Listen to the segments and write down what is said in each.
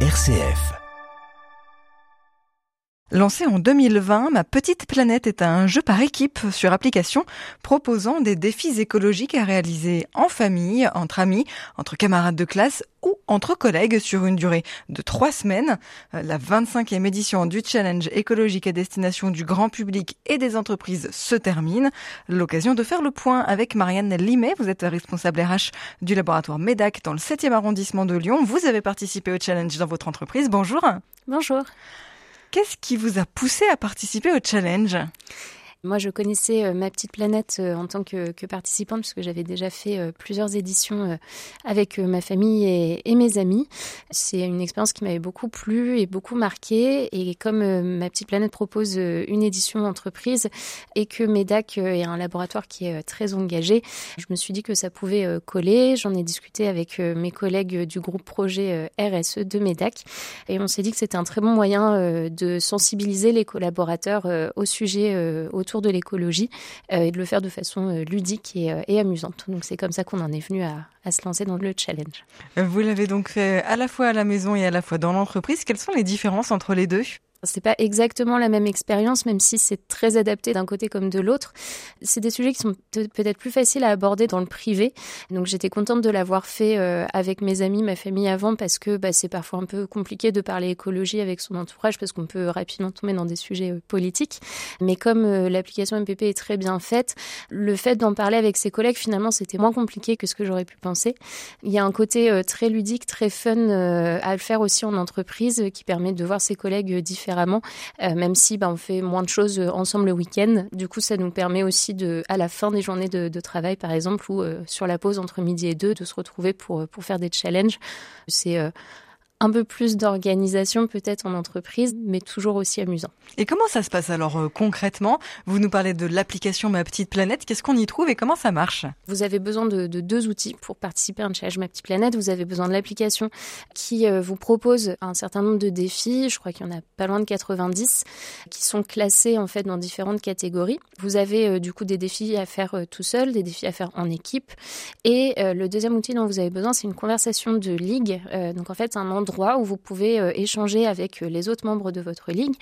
RCF. Lancé en 2020, Ma Petite Planète est un jeu par équipe sur application proposant des défis écologiques à réaliser en famille, entre amis, entre camarades de classe ou entre collègues sur une durée de trois semaines. La 25e édition du challenge écologique à destination du grand public et des entreprises se termine. L'occasion de faire le point avec Marianne Limet. Vous êtes responsable RH du laboratoire MEDAC dans le 7e arrondissement de Lyon. Vous avez participé au challenge dans votre entreprise. Bonjour. Bonjour. Qu'est-ce qui vous a poussé à participer au challenge? Moi, je connaissais euh, ma petite planète euh, en tant que, participante puisque j'avais déjà fait euh, plusieurs éditions avec ma famille et, mes amis. C'est une expérience qui m'avait beaucoup plu et beaucoup marqué. Et comme ma petite planète propose une édition entreprise et que MEDAC est un laboratoire qui est très engagé, je me suis dit que ça pouvait coller. J'en ai discuté avec mes collègues du groupe projet RSE de MEDAC et on s'est dit que c'était un très bon moyen de sensibiliser les collaborateurs au sujet autour de l'écologie euh, et de le faire de façon euh, ludique euh, et, amusante. Donc c'est comme ça qu'on en est venu à, à se lancer dans le challenge. Vous l'avez donc fait à la fois à la maison et à la fois dans l'entreprise. Quelles sont les différences entre les deux? C'est pas exactement la même expérience, même si c'est très adapté d'un côté comme de l'autre. C'est des sujets qui sont peut-être plus faciles à aborder dans le privé. Donc j'étais contente de l'avoir fait euh, avec mes amis, ma famille avant, parce que bah, c'est parfois un peu compliqué de parler écologie avec son entourage, parce qu'on peut rapidement tomber dans des sujets euh, politiques. Mais comme euh, l'application MPP est très bien faite, le fait d'en parler avec ses collègues, finalement, c'était moins compliqué que ce que j'aurais pu penser. Il y a un côté très ludique, très fun à le faire aussi en entreprise, qui permet de voir ses collègues différents euh, même si bah, on fait moins de choses euh, ensemble le week-end. Du coup, ça nous permet aussi de, à la fin des journées de, travail, par exemple, ou euh, sur la pause entre midi et deux, de se retrouver pour, pour faire des challenges. C'est un peu plus d'organisation peut-être en entreprise, mais toujours aussi amusant. Et comment ça se passe alors euh, concrètement? Vous nous parlez de l'application Ma Petite Planète. Qu'est-ce qu'on y trouve et comment ça marche? Vous avez besoin de, deux outils pour participer à un challenge Ma Petite Planète. Vous avez besoin de l'application qui euh, vous propose un certain nombre de défis. Je crois qu'il y en a pas loin de 90 qui sont classés en fait dans différentes catégories. Vous avez euh, du coup des défis à faire tout seul, des défis à faire en équipe. Et le deuxième outil dont vous avez besoin, c'est une conversation de ligue. donc en fait, un où vous pouvez euh, échanger avec euh, les autres membres de votre ligue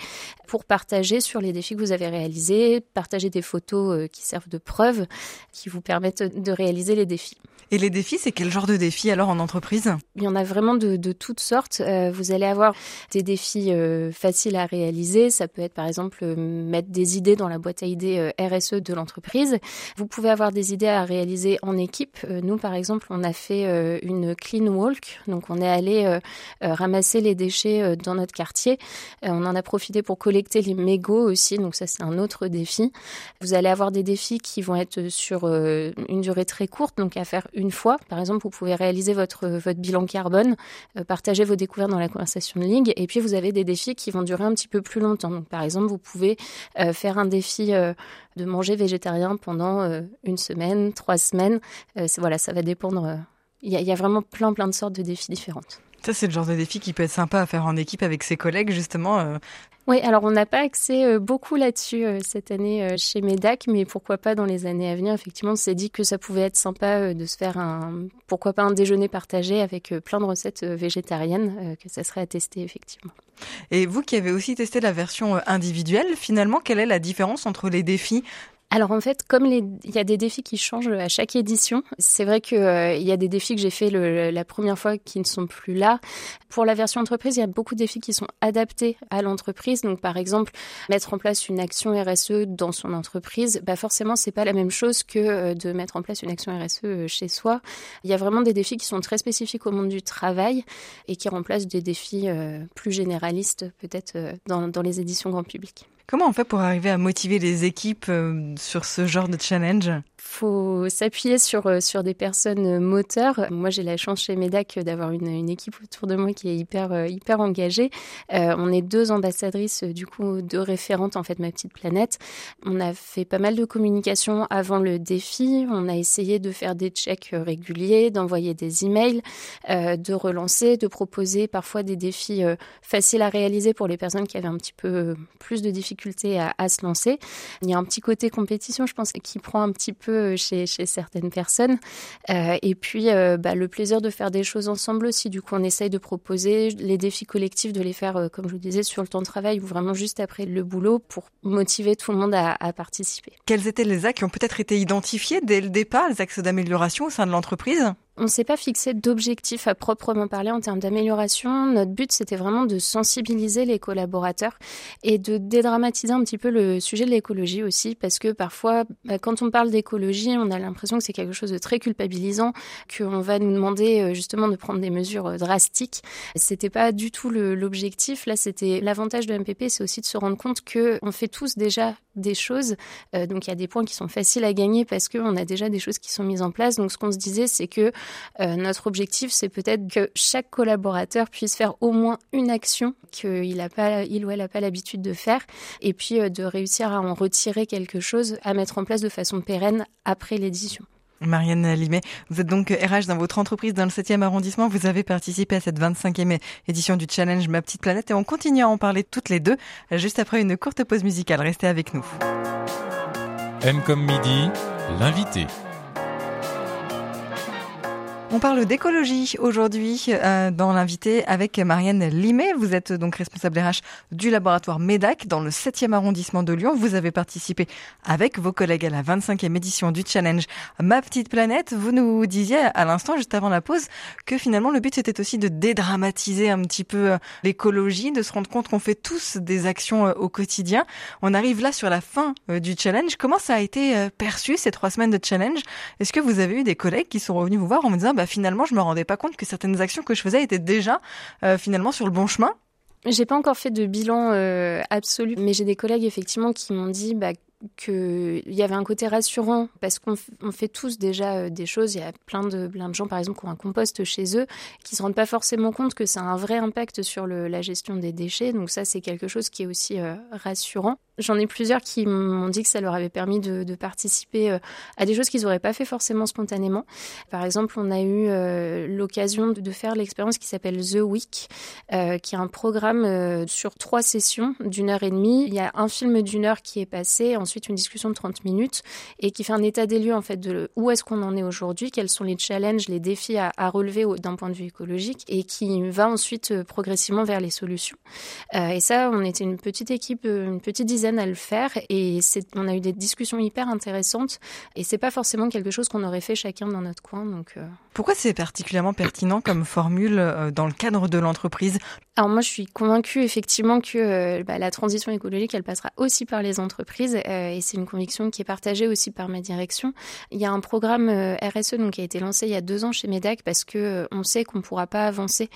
pour partager sur les défis que vous avez réalisés, partager des photos euh, qui servent de preuve, qui vous permettent de réaliser les défis. Et les défis, c'est quel genre de défis alors en entreprise? Il y en a vraiment de, de toutes sortes. vous allez avoir des défis faciles à réaliser. Ça peut être par exemple mettre des idées dans la boîte à idées RSE de l'entreprise. Vous pouvez avoir des idées à réaliser en équipe. nous, par exemple, on a fait une clean walk. Donc, on est allé ramasser les déchets euh, dans notre quartier. Euh, on en a profité pour collecter les mégots aussi, donc ça c'est un autre défi. Vous allez avoir des défis qui vont être sur une durée très courte, donc à faire une fois. Par exemple, vous pouvez réaliser votre, votre bilan carbone, partager vos découvertes dans la conversation de ligue, et puis vous avez des défis qui vont durer un petit peu plus longtemps. Donc par exemple, vous pouvez faire un défi de manger végétarien pendant une semaine, trois semaines. voilà, ça va dépendre. Il y a vraiment plein plein de sortes de défis différentes. Ça, c'est le genre de défi qui peut être sympa à faire en équipe avec ses collègues, justement. Euh. Oui, alors on n'a pas accès euh, beaucoup là-dessus euh, cette année chez MEDAC, mais pourquoi pas dans les années à venir. Effectivement, on s'est dit que ça pouvait être sympa de se faire un, pourquoi pas un déjeuner partagé avec plein de recettes végétariennes, que ça serait à tester effectivement. Et vous qui avez aussi testé la version individuelle, finalement, quelle est la différence entre les défis alors en fait, comme il y a des défis qui changent à chaque édition, c'est vrai qu'il euh, y a des défis que j'ai fait la première fois qui ne sont plus là. Pour la version entreprise, il y a beaucoup de défis qui sont adaptés à l'entreprise. Donc par exemple, mettre en place une action RSE dans son entreprise, bah forcément c'est pas la même chose que euh, de mettre en place une action RSE euh, chez soi. Il y a vraiment des défis qui sont très spécifiques au monde du travail et qui remplacent des défis plus généralistes peut-être dans, dans les éditions grand public. Comment on fait pour arriver à motiver les équipes euh, sur ce genre de challenge? Faut s'appuyer sur, euh, sur des personnes moteurs. Moi, j'ai la chance chez MEDAC d'avoir une, une, équipe autour de moi qui est hyper, euh, hyper engagée. Euh, on est deux ambassadrices, du coup, deux référentes, en fait, Ma Petite Planète. On a fait pas mal de communication avant le défi. On a essayé de faire des checks réguliers, d'envoyer des emails, euh, de relancer, de proposer parfois des défis euh, faciles à réaliser pour les personnes qui avaient un petit peu plus de difficultés à se lancer. Il y a un petit côté compétition, je pense, qui prend un petit peu peu chez, certaines personnes. Euh, et puis, euh, bah, le plaisir de faire des choses ensemble aussi. Du coup, on essaye de proposer les défis collectifs, de les faire, euh, comme je vous disais, sur le temps de travail ou vraiment juste après le boulot pour motiver tout le monde à, participer. Quels étaient les actes qui ont peut-être été identifiés dès le départ, les axes d'amélioration au sein de l'entreprise? On ne s'est pas fixé d'objectif à proprement parler en termes d'amélioration. Notre but, c'était vraiment de sensibiliser les collaborateurs et de dédramatiser un petit peu le sujet de l'écologie aussi, parce que parfois, bah, quand on parle d'écologie, on a l'impression que c'est quelque chose de très culpabilisant, qu'on va nous demander euh, justement de prendre des mesures euh, drastiques. C'était pas du tout l'objectif. Là, c'était l'avantage de MPP, c'est aussi de se rendre compte que on fait tous déjà des choses. Euh, donc, il y a des points qui sont faciles à gagner parce qu'on a déjà des choses qui sont mises en place. Donc, ce qu'on se disait, c'est que euh, notre objectif, c'est peut-être que chaque collaborateur puisse faire au moins une action qu'il a pas, il ou elle n'a pas l'habitude de faire, et puis euh, de réussir à en retirer quelque chose à mettre en place de façon pérenne après l'édition. Marianne Limet, vous êtes donc RH dans votre entreprise dans le 7e arrondissement. Vous avez participé à cette 25e édition du challenge Ma Petite Planète et on continue à en parler toutes les deux juste après une courte pause musicale. Restez avec nous. M comme midi, l'invité. On parle d'écologie aujourd'hui euh, dans l'invité avec Marianne Limet. Vous êtes donc responsable RH du laboratoire MEDAC dans le 7e arrondissement de Lyon. Vous avez participé avec vos collègues à la 25e édition du challenge Ma Petite Planète. Vous nous disiez à l'instant, juste avant la pause, que finalement le but c'était aussi de dédramatiser un petit peu euh, l'écologie, de se rendre compte qu'on fait tous des actions euh, au quotidien. On arrive là sur la fin du challenge. Comment ça a été perçu ces trois semaines de challenge? Est-ce que vous avez eu des collègues qui sont revenus vous voir en me disant bah, finalement, je me rendais pas compte que certaines actions que je faisais étaient déjà euh, finalement sur le bon chemin. J'ai pas encore fait de bilan euh, absolu, mais j'ai des collègues effectivement qui m'ont dit bah, qu'il y avait un côté rassurant parce qu'on fait tous déjà euh, des choses. Il y a plein de, plein de gens, par exemple, qui ont un compost chez eux, qui se rendent pas forcément compte que ça a un vrai impact sur la gestion des déchets. Donc ça, c'est quelque chose qui est aussi euh, rassurant. J'en ai plusieurs qui m'ont dit que ça leur avait permis de, participer euh, à des choses qu'ils n'auraient pas fait forcément spontanément. Par exemple, on a eu l'occasion de faire l'expérience qui s'appelle The Week, qui est un programme sur trois sessions d'une heure et demie. Il y a un film d'une heure qui est passé, ensuite une discussion de 30 minutes et qui fait un état des lieux en fait de où est-ce qu'on en est aujourd'hui, quels sont les challenges, les défis à, relever d'un point de vue écologique et qui va ensuite euh, progressivement vers les solutions. Euh, et ça, on était une petite équipe, euh, une petite dizaine à le faire et on a eu des discussions hyper intéressantes et c'est pas forcément quelque chose qu'on aurait fait chacun dans notre coin. Donc pourquoi c'est particulièrement pertinent comme formule dans le cadre de l'entreprise? Alors moi, je suis convaincue effectivement que bah, la transition écologique, elle passera aussi par les entreprises et c'est une conviction qui est partagée aussi par ma direction. Il y a un programme euh, RSE donc, qui a été lancé il y a deux ans chez MEDAC parce que euh, on sait qu'on ne pourra pas avancer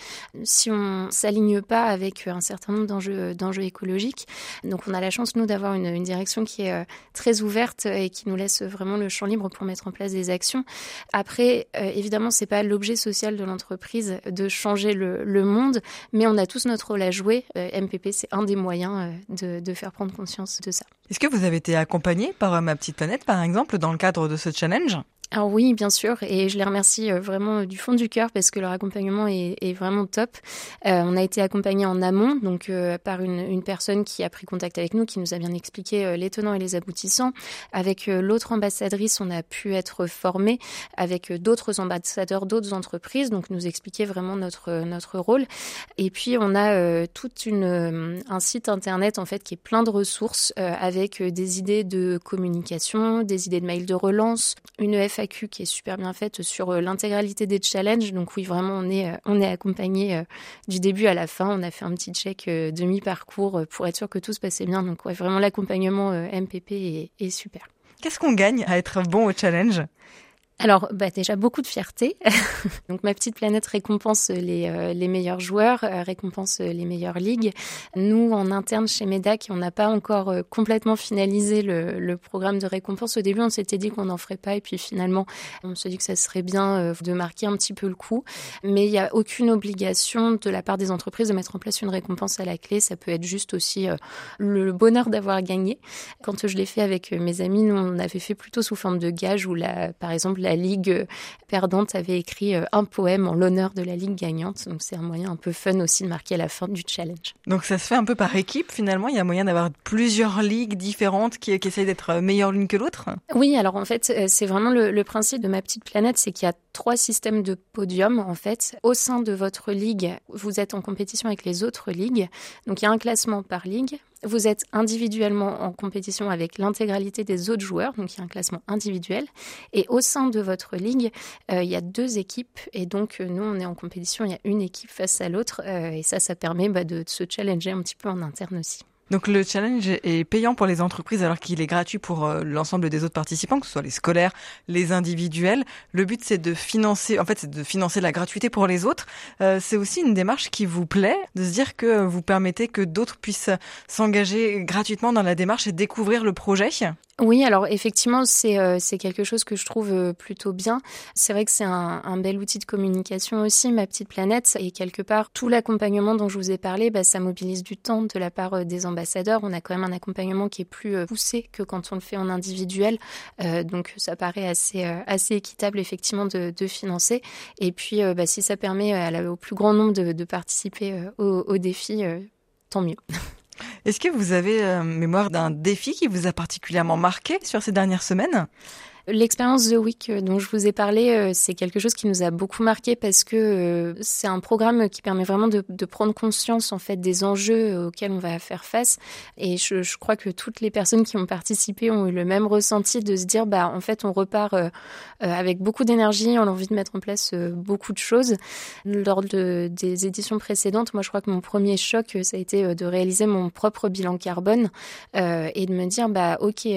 si on s'aligne pas avec un certain nombre d'enjeux, écologiques. Donc on a la chance, nous, d'avoir une, direction qui est euh, très ouverte et qui nous laisse vraiment le champ libre pour mettre en place des actions. Après, évidemment, c'est pas l'objet social de l'entreprise de changer le, monde, mais on a tous notre rôle à jouer. MPP, c'est un des moyens de, de faire prendre conscience de ça. Est-ce que vous avez été accompagné par Ma Petite Planète, par exemple, dans le cadre de ce challenge alors oui, bien sûr, et je les remercie euh, vraiment du fond du cœur parce que leur accompagnement est, vraiment top. Euh, on a été accompagné en amont, donc euh, par une, personne qui a pris contact avec nous, qui nous a bien expliqué euh, les tenants et les aboutissants. Avec l'autre ambassadrice, on a pu être formé avec d'autres ambassadeurs d'autres entreprises, donc nous expliquer vraiment notre notre rôle. Et puis on a toute une un site internet en fait qui est plein de ressources avec des idées de communication, des idées de mails de relance, une F qui est super bien faite sur euh, l'intégralité des challenges. Donc oui, vraiment, on est, euh, on est accompagné euh, du début à la fin. On a fait un petit check demi-parcours pour être sûr que tout se passait bien. Donc vraiment, l'accompagnement MPP est super. Qu'est-ce qu'on gagne à être bon au challenge? Alors, bah, déjà beaucoup de fierté. Donc, ma petite planète récompense les, euh, les meilleurs joueurs, euh, récompense les meilleures ligues. Nous, en interne chez MEDAC, on n'a pas encore euh, complètement finalisé le, le, programme de récompense. Au début, on s'était dit qu'on n'en ferait pas, et puis finalement, on se dit que ça serait bien de marquer un petit peu le coup. Mais il n'y a aucune obligation de la part des entreprises de mettre en place une récompense à la clé. Ça peut être juste aussi le bonheur d'avoir gagné. Quand je l'ai fait avec mes amis, nous, on avait fait plutôt sous forme de gage, où la, par exemple, la ligue perdante avait écrit un poème en l'honneur de la ligue gagnante. Donc c'est un moyen un peu fun aussi de marquer la fin du challenge. Donc ça se fait un peu par équipe finalement. Il y a moyen d'avoir plusieurs ligues différentes qui, qui essayent d'être meilleures l'une que l'autre. Oui, alors en fait c'est vraiment le, le principe de ma petite planète, c'est qu'il y a trois systèmes de podium en fait. Au sein de votre ligue, vous êtes en compétition avec les autres ligues. Donc il y a un classement par ligue. Vous êtes individuellement en compétition avec l'intégralité des autres joueurs, donc il y a un classement individuel. Et au sein de votre ligue, euh, il y a deux équipes, et donc euh, nous on est en compétition, il y a une équipe face à l'autre, euh, et ça, ça permet bah, de se challenger un petit peu en interne aussi. Donc le challenge est payant pour les entreprises alors qu'il est gratuit pour euh, l'ensemble des autres participants, que ce soit les scolaires, les individuels. Le but c'est de financer, en fait c'est de financer la gratuité pour les autres. Euh, c'est aussi une démarche qui vous plaît, de se dire que vous permettez que d'autres puissent s'engager gratuitement dans la démarche et découvrir le projet. Oui, alors effectivement, c'est euh, quelque chose que je trouve euh, plutôt bien. C'est vrai que c'est un, un, bel outil de communication aussi, ma petite planète. Et quelque part, tout l'accompagnement dont je vous ai parlé, bah, ça mobilise du temps de la part euh, des ambassadeurs. On a quand même un accompagnement qui est plus poussé que quand on le fait en individuel. donc ça paraît assez, assez équitable effectivement de, de financer. Et puis, bah, si ça permet au plus grand nombre de, de participer au, au défi, tant mieux. Est-ce que vous avez euh, mémoire d'un défi qui vous a particulièrement marqué sur ces dernières semaines? L'expérience The Week euh, dont je vous ai parlé, euh, c'est quelque chose qui nous a beaucoup marqué parce que euh, c'est un programme qui permet vraiment de, prendre conscience en fait des enjeux auxquels on va faire face. Et je, crois que toutes les personnes qui ont participé ont eu le même ressenti de se dire bah en fait on repart avec beaucoup d'énergie, on a envie de mettre en place beaucoup de choses. Lors de, des éditions précédentes, moi je crois que mon premier choc ça a été de réaliser mon propre bilan carbone et de me dire bah ok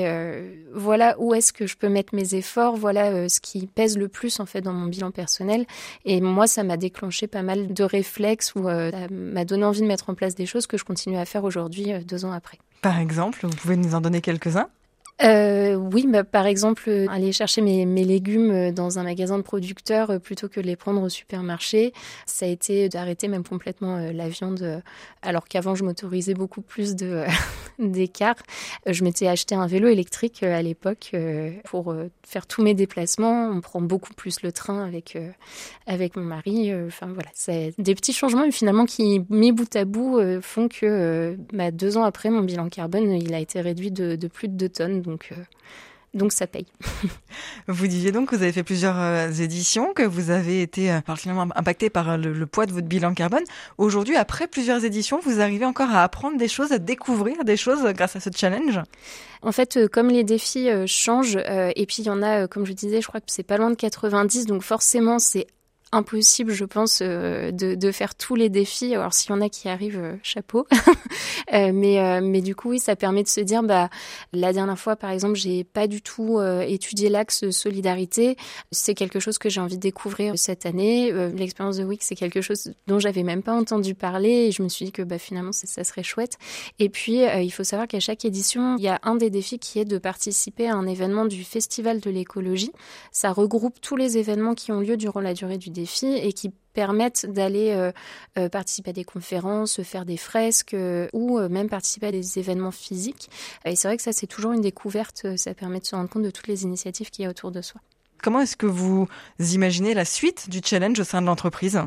voilà où est-ce que je peux mettre mes efforts, voilà euh, ce qui pèse le plus en fait dans mon bilan personnel. Et moi, ça m'a déclenché pas mal de réflexes ou euh, ça m'a donné envie de mettre en place des choses que je continue à faire aujourd'hui, euh, deux ans après. Par exemple, vous pouvez nous en donner quelques-uns? Euh, oui, bah, par exemple, euh, aller chercher mes, mes, légumes euh, dans un magasin de producteurs euh, plutôt que de les prendre au supermarché. Ça a été d'arrêter même complètement la viande, alors qu'avant je m'autorisais beaucoup plus de d'écart. Je m'étais acheté un vélo électrique à l'époque pour faire tous mes déplacements. On prend beaucoup plus le train avec avec mon mari. Enfin voilà, c'est des petits changements finalement qui mis bout à bout font que bah, deux ans après mon bilan carbone il a été réduit de, plus de 2 tonnes euh, donc ça paye. vous disiez donc que vous avez fait plusieurs euh, éditions, que vous avez été euh, particulièrement impacté par le, poids de votre bilan carbone. Aujourd'hui, après plusieurs éditions, vous arrivez encore à apprendre des choses, à découvrir des choses grâce à ce challenge? En fait, comme les défis changent, et puis il y en a, comme je disais, je crois que c'est pas loin de 90, donc forcément c'est impossible, je pense, euh, de, de, faire tous les défis. Alors s'il y en a qui arrivent, euh, chapeau. euh, mais euh, mais du coup, oui, ça permet de se dire, bah la dernière fois, par exemple, j'ai pas du tout étudié l'axe solidarité. C'est quelque chose que j'ai envie de découvrir cette année. L'expérience de Week, c'est quelque chose dont j'avais même pas entendu parler, et je me suis dit que bah finalement, ça serait chouette. Et puis, il faut savoir qu'à chaque édition, il y a un des défis qui est de participer à un événement du Festival de l'écologie. Ça regroupe tous les événements qui ont lieu durant la durée du défi et qui permettent d'aller euh, euh, participer à des conférences, faire des fresques euh, ou même participer à des événements physiques. Et c'est vrai que ça, c'est toujours une découverte. Ça permet de se rendre compte de toutes les initiatives qu'il y a autour de soi. Comment est-ce que vous imaginez la suite du challenge au sein de l'entreprise?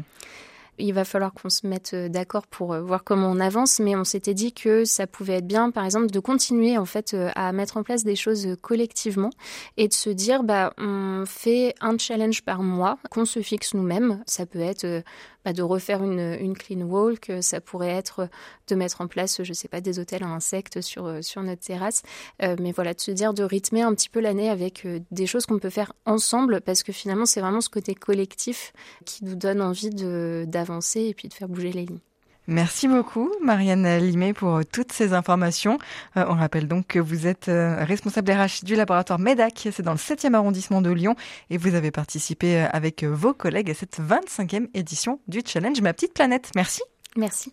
Il va falloir qu'on se mette euh, d'accord pour euh, voir comment on avance, mais on s'était dit que ça pouvait être bien, par exemple, de continuer en fait euh, à mettre en place des choses collectivement et de se dire, bah, on fait un challenge par mois qu'on se fixe nous-mêmes. Ça peut être bah, de refaire une, une clean walk, ça pourrait être de mettre en place, je sais pas, des hôtels à insectes sur sur notre terrasse, mais voilà, de se dire de rythmer un petit peu l'année avec des choses qu'on peut faire ensemble, parce que finalement, c'est vraiment ce côté collectif qui nous donne envie de avancer et puis de faire bouger les lignes. Merci beaucoup, Marianne Limé, pour toutes ces informations. Euh, on rappelle donc que vous êtes euh, responsable RH du laboratoire MEDAC, c'est dans le 7e arrondissement de Lyon, et vous avez participé euh, avec vos collègues à cette 25e édition du Challenge Ma Petite Planète. Merci. Merci.